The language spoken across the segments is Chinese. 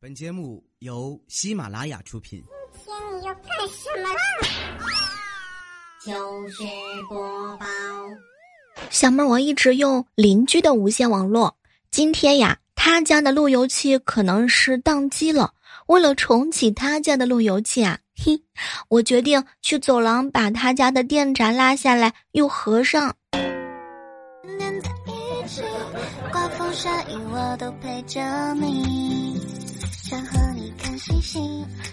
本节目由喜马拉雅出品。今天你要干什么啦？就是播报。小妹儿，我一直用邻居的无线网络，今天呀，他家的路由器可能是宕机了。为了重启他家的路由器啊，嘿，我决定去走廊把他家的电闸拉下来又合上。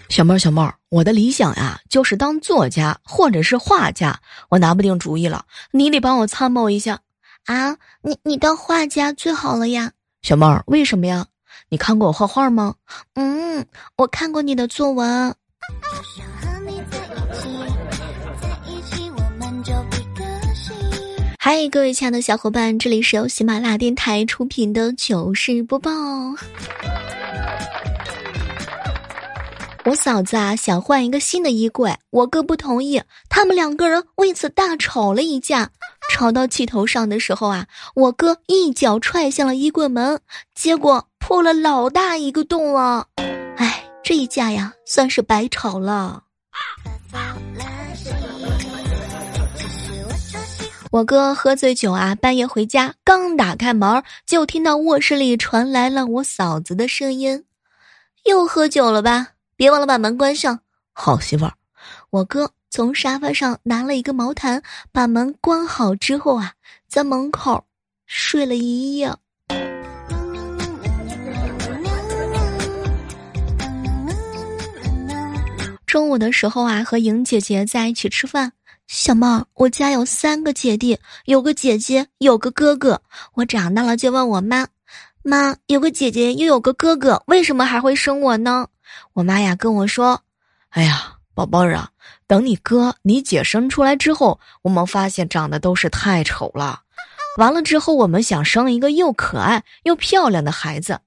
小妹儿，小妹儿，我的理想呀，就是当作家或者是画家，我拿不定主意了，你得帮我参谋一下啊！你你当画家最好了呀，小妹儿，为什么呀？你看过我画画吗？嗯，我看过你的作文。嗨，各位亲爱的小伙伴，这里是由喜马拉雅电台出品的糗事播报。我嫂子啊想换一个新的衣柜，我哥不同意，他们两个人为此大吵了一架。吵到气头上的时候啊，我哥一脚踹向了衣柜门，结果破了老大一个洞啊。哎，这一架呀，算是白吵了。我哥喝醉酒啊，半夜回家，刚打开门，就听到卧室里传来了我嫂子的声音：“又喝酒了吧？别忘了把门关上。”好媳妇儿，我哥。从沙发上拿了一个毛毯，把门关好之后啊，在门口睡了一夜。中午的时候啊，和莹姐姐在一起吃饭。小猫，我家有三个姐弟，有个姐姐，有个哥哥。我长大了就问我妈：“妈，有个姐姐又有个哥哥，为什么还会生我呢？”我妈呀跟我说：“哎呀。”宝贝儿啊，等你哥、你姐生出来之后，我们发现长得都是太丑了。完了之后，我们想生一个又可爱又漂亮的孩子。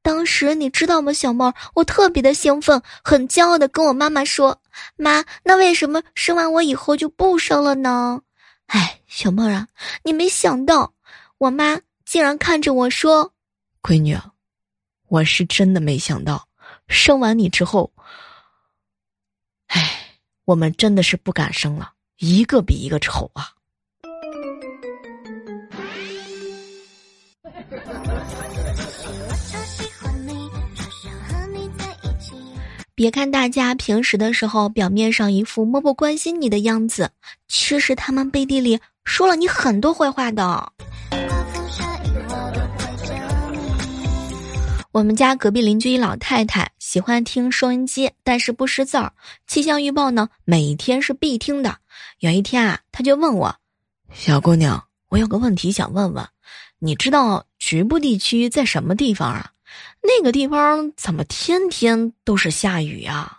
当时你知道吗，小猫？我特别的兴奋，很骄傲的跟我妈妈说：“妈，那为什么生完我以后就不生了呢？”哎，小妹儿啊，你没想到，我妈竟然看着我说：“闺女，我是真的没想到，生完你之后。”唉，我们真的是不敢生了，一个比一个丑啊！别看大家平时的时候表面上一副漠不关心你的样子，其实他们背地里说了你很多坏话的。我们家隔壁邻居一老太太喜欢听收音机，但是不识字儿。气象预报呢，每天是必听的。有一天啊，他就问我：“小姑娘，我有个问题想问问，你知道局部地区在什么地方啊？那个地方怎么天天都是下雨呀？”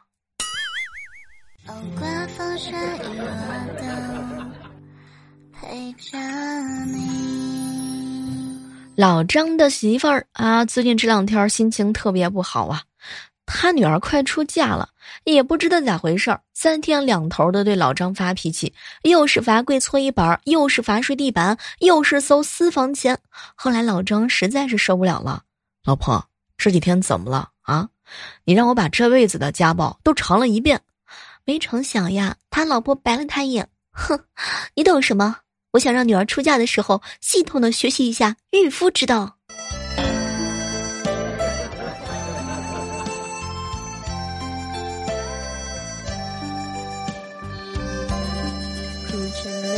陪着你。老张的媳妇儿啊，最近这两天心情特别不好啊。他女儿快出嫁了，也不知道咋回事儿，三天两头的对老张发脾气，又是罚跪搓衣板，又是罚睡地板，又是搜私房钱。后来老张实在是受不了了，老婆这几天怎么了啊？你让我把这辈子的家暴都尝了一遍。没成想呀，他老婆白了他一眼，哼，你懂什么？我想让女儿出嫁的时候，系统的学习一下御夫之道。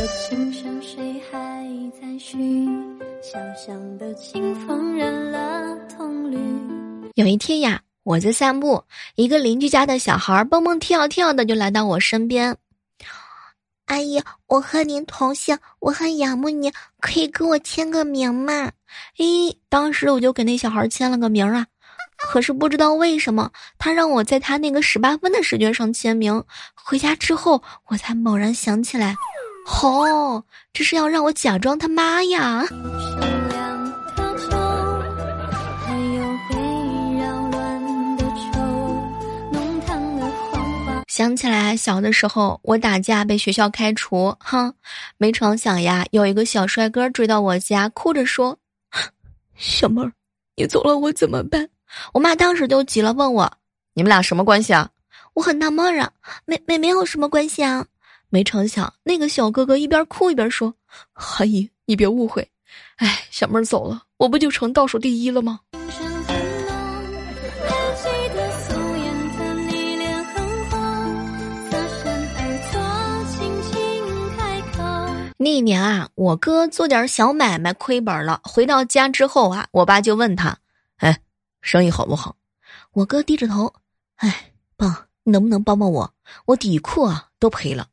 心上谁还在寻小小的清风染了铜绿有一天呀，我在散步，一个邻居家的小孩蹦蹦跳跳的就来到我身边。阿姨，我和您同姓，我很仰慕您，可以给我签个名吗？咦，当时我就给那小孩签了个名啊，可是不知道为什么，他让我在他那个十八分的试卷上签名。回家之后，我才猛然想起来，哦，这是要让我假装他妈呀。想起来小的时候，我打架被学校开除，哼，没成想呀，有一个小帅哥追到我家，哭着说：“小妹儿，你走了我怎么办？我妈当时就急了，问我：“你们俩什么关系啊？”我很纳闷啊，没没没有什么关系啊。没成想，那个小哥哥一边哭一边说：“阿姨，你别误会，哎，小妹儿走了，我不就成倒数第一了吗？”那一年啊，我哥做点小买卖亏本了，回到家之后啊，我爸就问他：“哎，生意好不好？”我哥低着头：“哎，爸，你能不能帮帮我？我底裤啊都赔了。”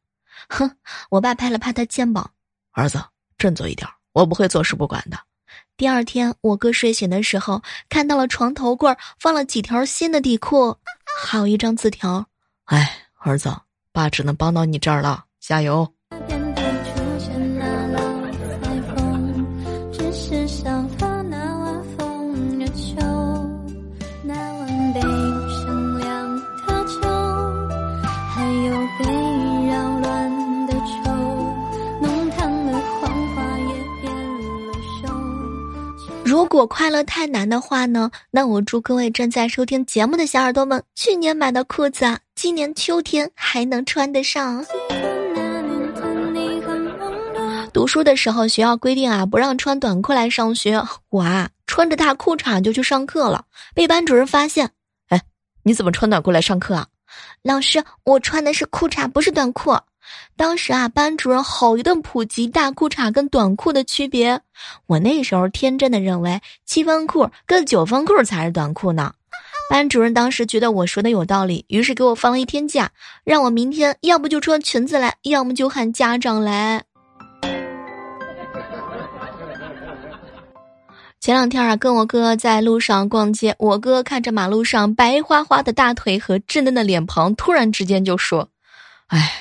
哼，我爸拍了拍他肩膀：“儿子，振作一点，我不会坐视不管的。”第二天，我哥睡醒的时候，看到了床头柜放了几条新的底裤，还有一张字条：“哎，儿子，爸只能帮到你这儿了，加油。”如果快乐太难的话呢？那我祝各位正在收听节目的小耳朵们，去年买的裤子啊，今年秋天还能穿得上。读书的时候，学校规定啊，不让穿短裤来上学。我啊，穿着大裤衩就去上课了，被班主任发现。哎，你怎么穿短裤来上课啊？老师，我穿的是裤衩，不是短裤。当时啊，班主任好一顿普及大裤衩跟短裤的区别。我那时候天真的认为七分裤跟九分裤才是短裤呢。班主任当时觉得我说的有道理，于是给我放了一天假，让我明天要不就穿裙子来，要么就喊家长来。前两天啊，跟我哥在路上逛街，我哥看着马路上白花花的大腿和稚嫩的脸庞，突然之间就说：“哎。”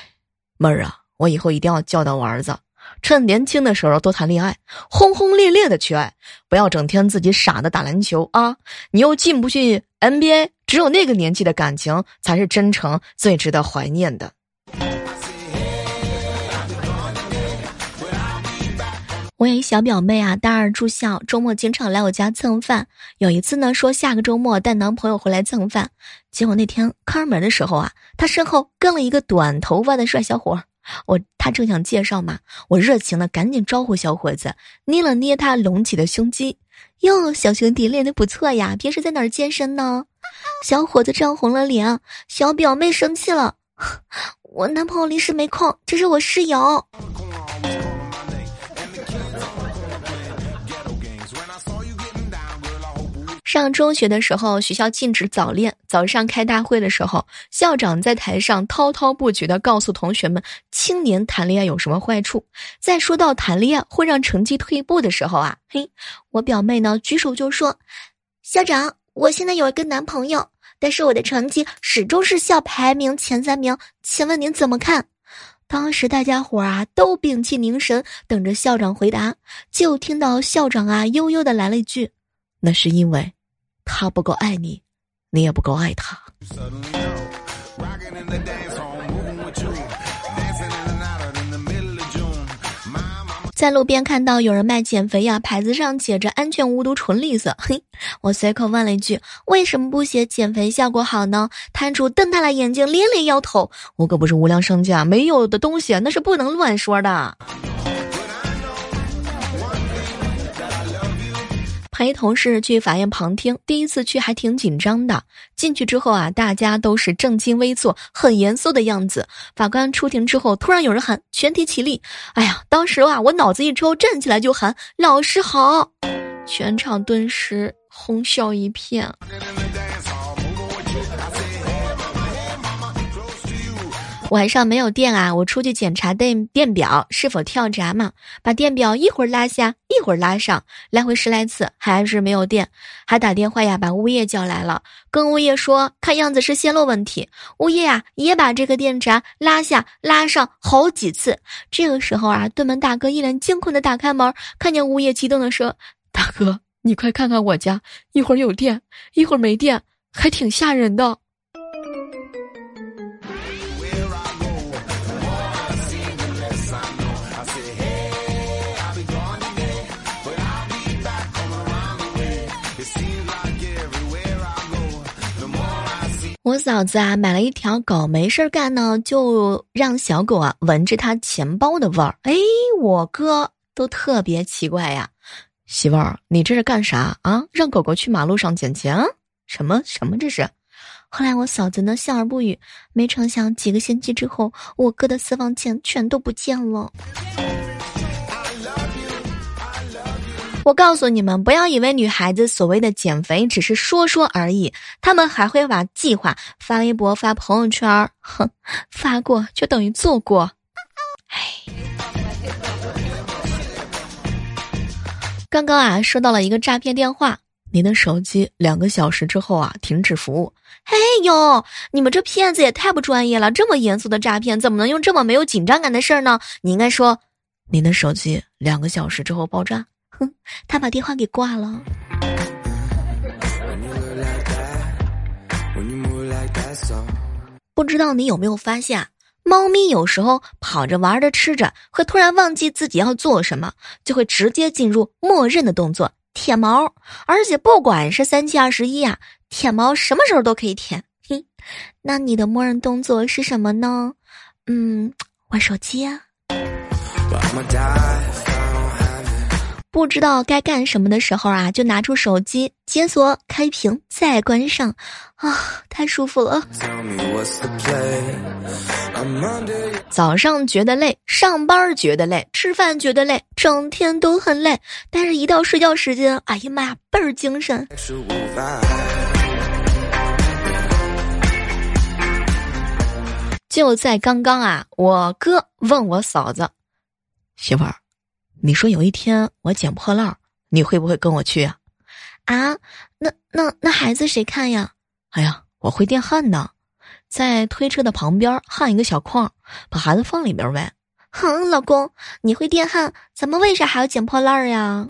妹儿啊，我以后一定要教导我儿子，趁年轻的时候多谈恋爱，轰轰烈烈的去爱，不要整天自己傻的打篮球啊！你又进不去 NBA，只有那个年纪的感情才是真诚，最值得怀念的。我有一小表妹啊，大二住校，周末经常来我家蹭饭。有一次呢，说下个周末带男朋友回来蹭饭，结果那天开门的时候啊，她身后跟了一个短头发的帅小伙。我他正想介绍嘛，我热情的赶紧招呼小伙子，捏了捏他隆起的胸肌。哟，小兄弟练的不错呀，平时在哪儿健身呢？小伙子涨红了脸，小表妹生气了，我男朋友临时没空，这是我室友。上中学的时候，学校禁止早恋。早上开大会的时候，校长在台上滔滔不绝地告诉同学们，青年谈恋爱有什么坏处。在说到谈恋爱会让成绩退步的时候啊，嘿，我表妹呢举手就说：“校长，我现在有一个男朋友，但是我的成绩始终是校排名前三名，请问您怎么看？”当时大家伙啊都屏气凝神，等着校长回答。就听到校长啊悠悠的来了一句：“那是因为。”他不够爱你，你也不够爱他。在路边看到有人卖减肥药，牌子上写着“安全无毒纯绿色”。嘿，我随口问了一句：“为什么不写减肥效果好呢？”摊主瞪大了眼睛，连连摇头：“我可不是无良商家，没有的东西那是不能乱说的。”陪同事去法院旁听，第一次去还挺紧张的。进去之后啊，大家都是正襟危坐、很严肃的样子。法官出庭之后，突然有人喊：“全体起立！”哎呀，当时啊，我脑子一抽，站起来就喊：“老师好！”全场顿时哄笑一片。晚上没有电啊，我出去检查电电表是否跳闸嘛，把电表一会儿拉下，一会儿拉上，来回十来次，还是没有电，还打电话呀，把物业叫来了，跟物业说，看样子是线路问题。物业啊，也把这个电闸拉下拉上好几次。这个时候啊，对门大哥一脸惊恐的打开门，看见物业，激动的说：“大哥，你快看看我家，一会儿有电，一会儿没电，还挺吓人的。”嫂子啊，买了一条狗，没事干呢，就让小狗啊闻着它钱包的味儿。哎，我哥都特别奇怪呀，媳妇儿，你这是干啥啊？让狗狗去马路上捡钱？什么什么这是？后来我嫂子呢笑而不语，没成想几个星期之后，我哥的私房钱全都不见了。我告诉你们，不要以为女孩子所谓的减肥只是说说而已，她们还会把计划发微博、发朋友圈哼，发过就等于做过。哎，刚刚啊，收到了一个诈骗电话，您的手机两个小时之后啊停止服务。嘿呦，你们这骗子也太不专业了！这么严肃的诈骗，怎么能用这么没有紧张感的事儿呢？你应该说，您的手机两个小时之后爆炸。哼，他把电话给挂了。不知道你有没有发现，猫咪有时候跑着玩着吃着，会突然忘记自己要做什么，就会直接进入默认的动作舔毛，而且不管是三七二十一啊，舔毛什么时候都可以舔。哼，那你的默认动作是什么呢？嗯，玩手机啊。不知道该干什么的时候啊，就拿出手机解锁、开屏再关上，啊，太舒服了。早上觉得累，上班觉得累，吃饭觉得累，整天都很累，但是一到睡觉时间，哎呀妈呀，倍儿精神。就在刚刚啊，我哥问我嫂子，媳妇儿。你说有一天我捡破烂儿，你会不会跟我去啊？啊，那那那孩子谁看呀？哎呀，我会电焊的，在推车的旁边焊一个小框，把孩子放里边呗。哼，老公，你会电焊，咱们为啥还要捡破烂儿呀？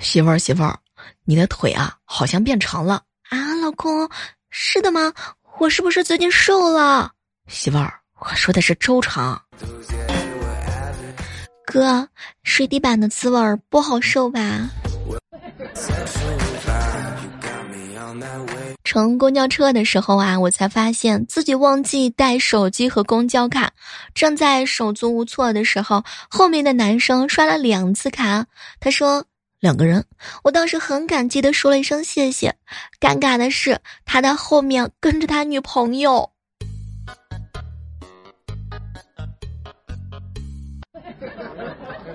媳妇儿，媳妇儿，你的腿啊，好像变长了啊，老公，是的吗？我是不是最近瘦了，媳妇儿？我说的是周长。哥，睡地板的滋味儿不好受吧？乘公交车的时候啊，我才发现自己忘记带手机和公交卡，正在手足无措的时候，后面的男生刷了两次卡，他说。两个人，我当时很感激的说了一声谢谢。尴尬的是，他在后面跟着他女朋友。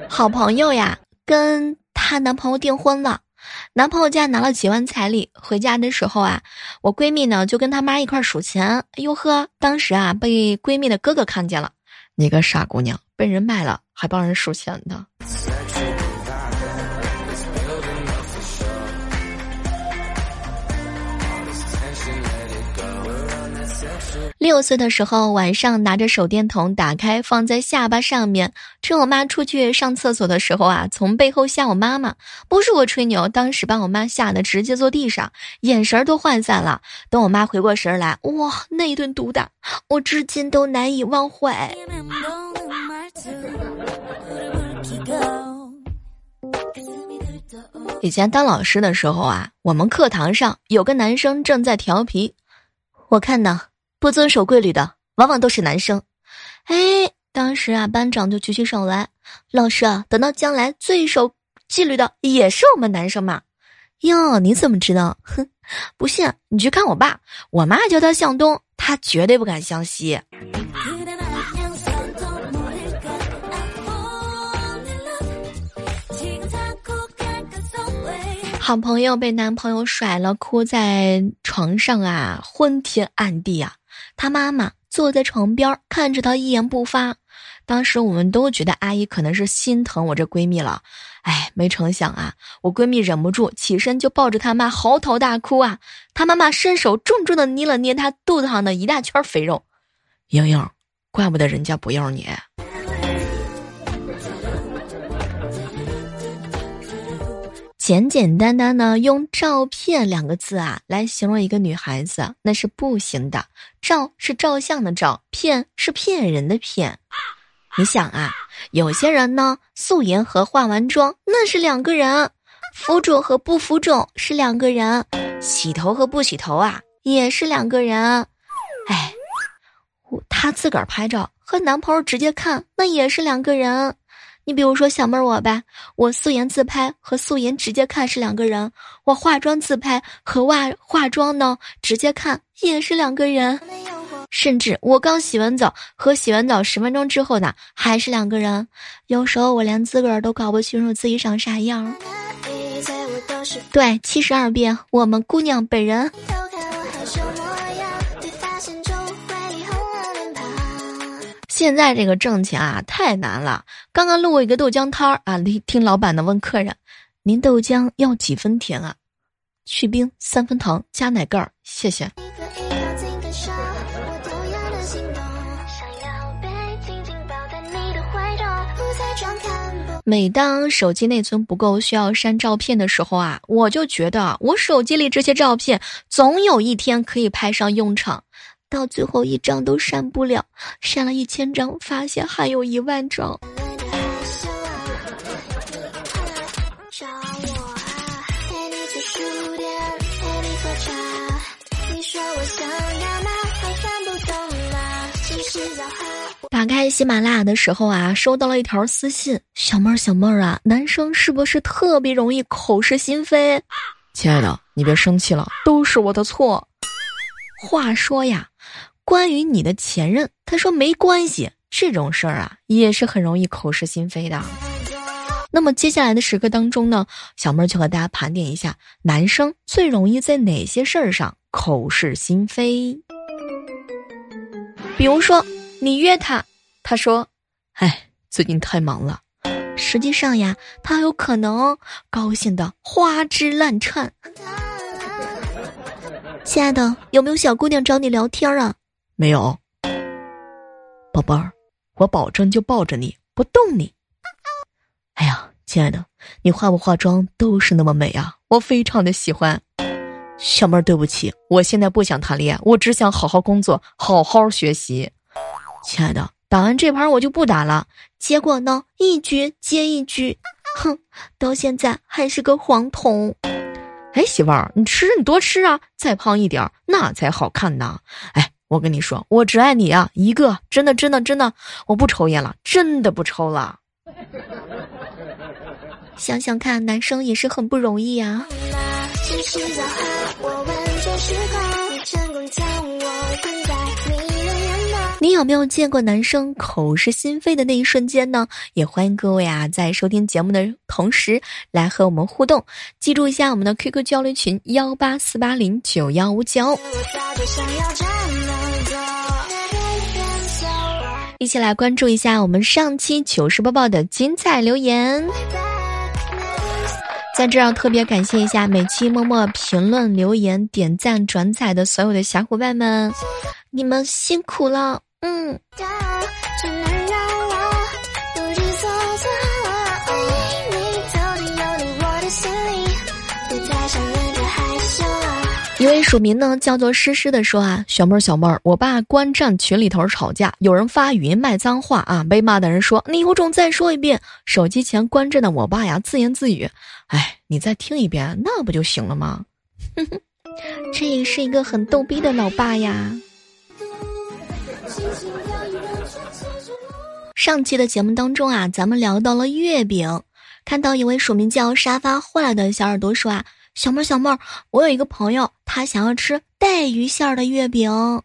好朋友呀，跟她男朋友订婚了，男朋友家拿了几万彩礼。回家的时候啊，我闺蜜呢就跟他妈一块数钱。哎呦呵，当时啊被闺蜜的哥哥看见了，你个傻姑娘，被人卖了还帮人数钱的。六岁的时候，晚上拿着手电筒打开，放在下巴上面。趁我妈出去上厕所的时候啊，从背后吓我妈妈。不是我吹牛，当时把我妈吓得直接坐地上，眼神都涣散了。等我妈回过神来，哇，那一顿毒打，我至今都难以忘怀。以前当老师的时候啊，我们课堂上有个男生正在调皮，我看呢。不遵守规律的，往往都是男生。哎，当时啊，班长就举起手来，老师啊，等到将来最守纪律的也是我们男生嘛。哟，你怎么知道？哼，不信你去看我爸，我妈叫他向东，他绝对不敢向西。好朋友被男朋友甩了，哭在床上啊，昏天暗地啊。她妈妈坐在床边看着她一言不发，当时我们都觉得阿姨可能是心疼我这闺蜜了，哎，没成想啊，我闺蜜忍不住起身就抱着她妈嚎啕大哭啊，她妈妈伸手重重的捏了捏她肚子上的一大圈肥肉，莹莹，怪不得人家不要你。简简单单呢用“照片”两个字啊来形容一个女孩子，那是不行的。照是照相的照，骗是骗人的骗。你想啊，有些人呢，素颜和化完妆那是两个人，浮肿和不浮肿是两个人，洗头和不洗头啊也是两个人。哎，她自个儿拍照和男朋友直接看那也是两个人。你比如说小妹儿我吧，我素颜自拍和素颜直接看是两个人，我化妆自拍和化化妆呢直接看也是两个人。甚至我刚洗完澡和洗完澡十分钟之后呢，还是两个人。有时候我连自个儿都搞不清楚自己长啥样。对，七十二变，我们姑娘本人。现在这个挣钱啊，太难了。刚刚路过一个豆浆摊儿啊，听老板的问客人：“您豆浆要几分甜啊？”“去冰，三分糖，加奶盖儿，谢谢。”每当手机内存不够需要删照片的时候啊，我就觉得我手机里这些照片总有一天可以派上用场，到最后一张都删不了，删了一千张，发现还有一万张。打开喜马拉雅的时候啊，收到了一条私信：“小妹儿，小妹儿啊，男生是不是特别容易口是心非？”亲爱的，你别生气了，都是我的错。话说呀，关于你的前任，他说没关系，这种事儿啊，也是很容易口是心非的。那么接下来的时刻当中呢，小妹儿就和大家盘点一下，男生最容易在哪些事儿上口是心非？比如说。你约他，他说：“哎，最近太忙了。”实际上呀，他有可能高兴的花枝乱颤。亲爱的，有没有小姑娘找你聊天啊？没有，宝贝儿，我保证就抱着你不动你。哎呀，亲爱的，你化不化妆都是那么美啊，我非常的喜欢。小妹儿，对不起，我现在不想谈恋爱，我只想好好工作，好好学习。亲爱的，打完这盘我就不打了。结果呢，一局接一局，哼，到现在还是个黄铜。哎，媳妇儿，你吃你多吃啊，再胖一点那才好看呢。哎，我跟你说，我只爱你啊，一个，真的真的真的，我不抽烟了，真的不抽了。想想看，男生也是很不容易啊。你有没有见过男生口是心非的那一瞬间呢？也欢迎各位啊，在收听节目的同时来和我们互动。记住一下我们的 QQ 交流群幺八四八零九幺五九，一起来关注一下我们上期糗事播报的精彩留言。在这儿特别感谢一下每期默默评论、留言、点赞、转载的所有的小伙伴们，你们辛苦了。嗯。署名呢叫做诗诗的说啊，小妹儿小妹儿，我爸观战群里头吵架，有人发语音骂脏话啊，被骂的人说你有种再说一遍。手机前观战的我爸呀自言自语，哎，你再听一遍，那不就行了吗？这也是一个很逗逼的老爸呀。上期的节目当中啊，咱们聊到了月饼，看到一位署名叫沙发坏了的小耳朵说啊，小妹儿小妹儿，我有一个朋友，他想要吃带鱼馅儿的月饼。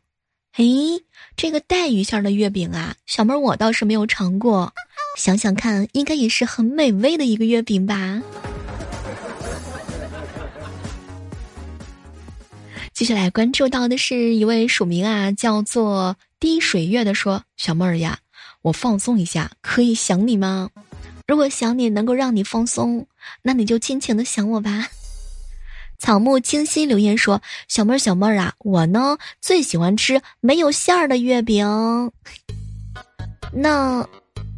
嘿，这个带鱼馅儿的月饼啊，小妹儿我倒是没有尝过，想想看，应该也是很美味的一个月饼吧。接下来关注到的是一位署名啊，叫做滴水月的说，小妹儿呀。我放松一下，可以想你吗？如果想你能够让你放松，那你就尽情的想我吧。草木清新留言说：“小妹儿，小妹儿啊，我呢最喜欢吃没有馅儿的月饼，那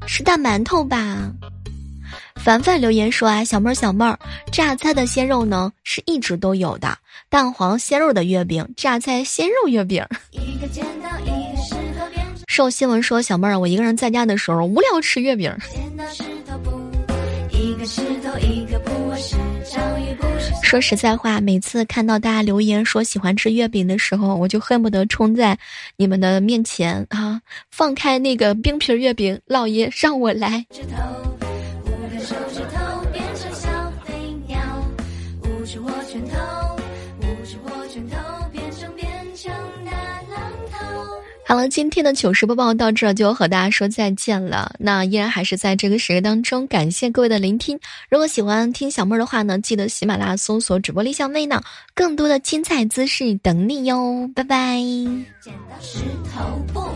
是大馒头吧。”凡凡留言说：“啊，小妹儿，小妹儿，榨菜的鲜肉呢是一直都有的，蛋黄鲜肉的月饼，榨菜鲜肉月饼。”受新闻说，小妹儿，我一个人在家的时候无聊吃月饼。说实在话，每次看到大家留言说喜欢吃月饼的时候，我就恨不得冲在你们的面前啊，放开那个冰皮月饼，老爷让我来。好了，今天的糗事播报到这就和大家说再见了。那依然还是在这个时刻当中，感谢各位的聆听。如果喜欢听小妹儿的话呢，记得喜马拉雅搜索主播李小妹呢，更多的精彩姿势等你哟。拜拜。剪刀石头布。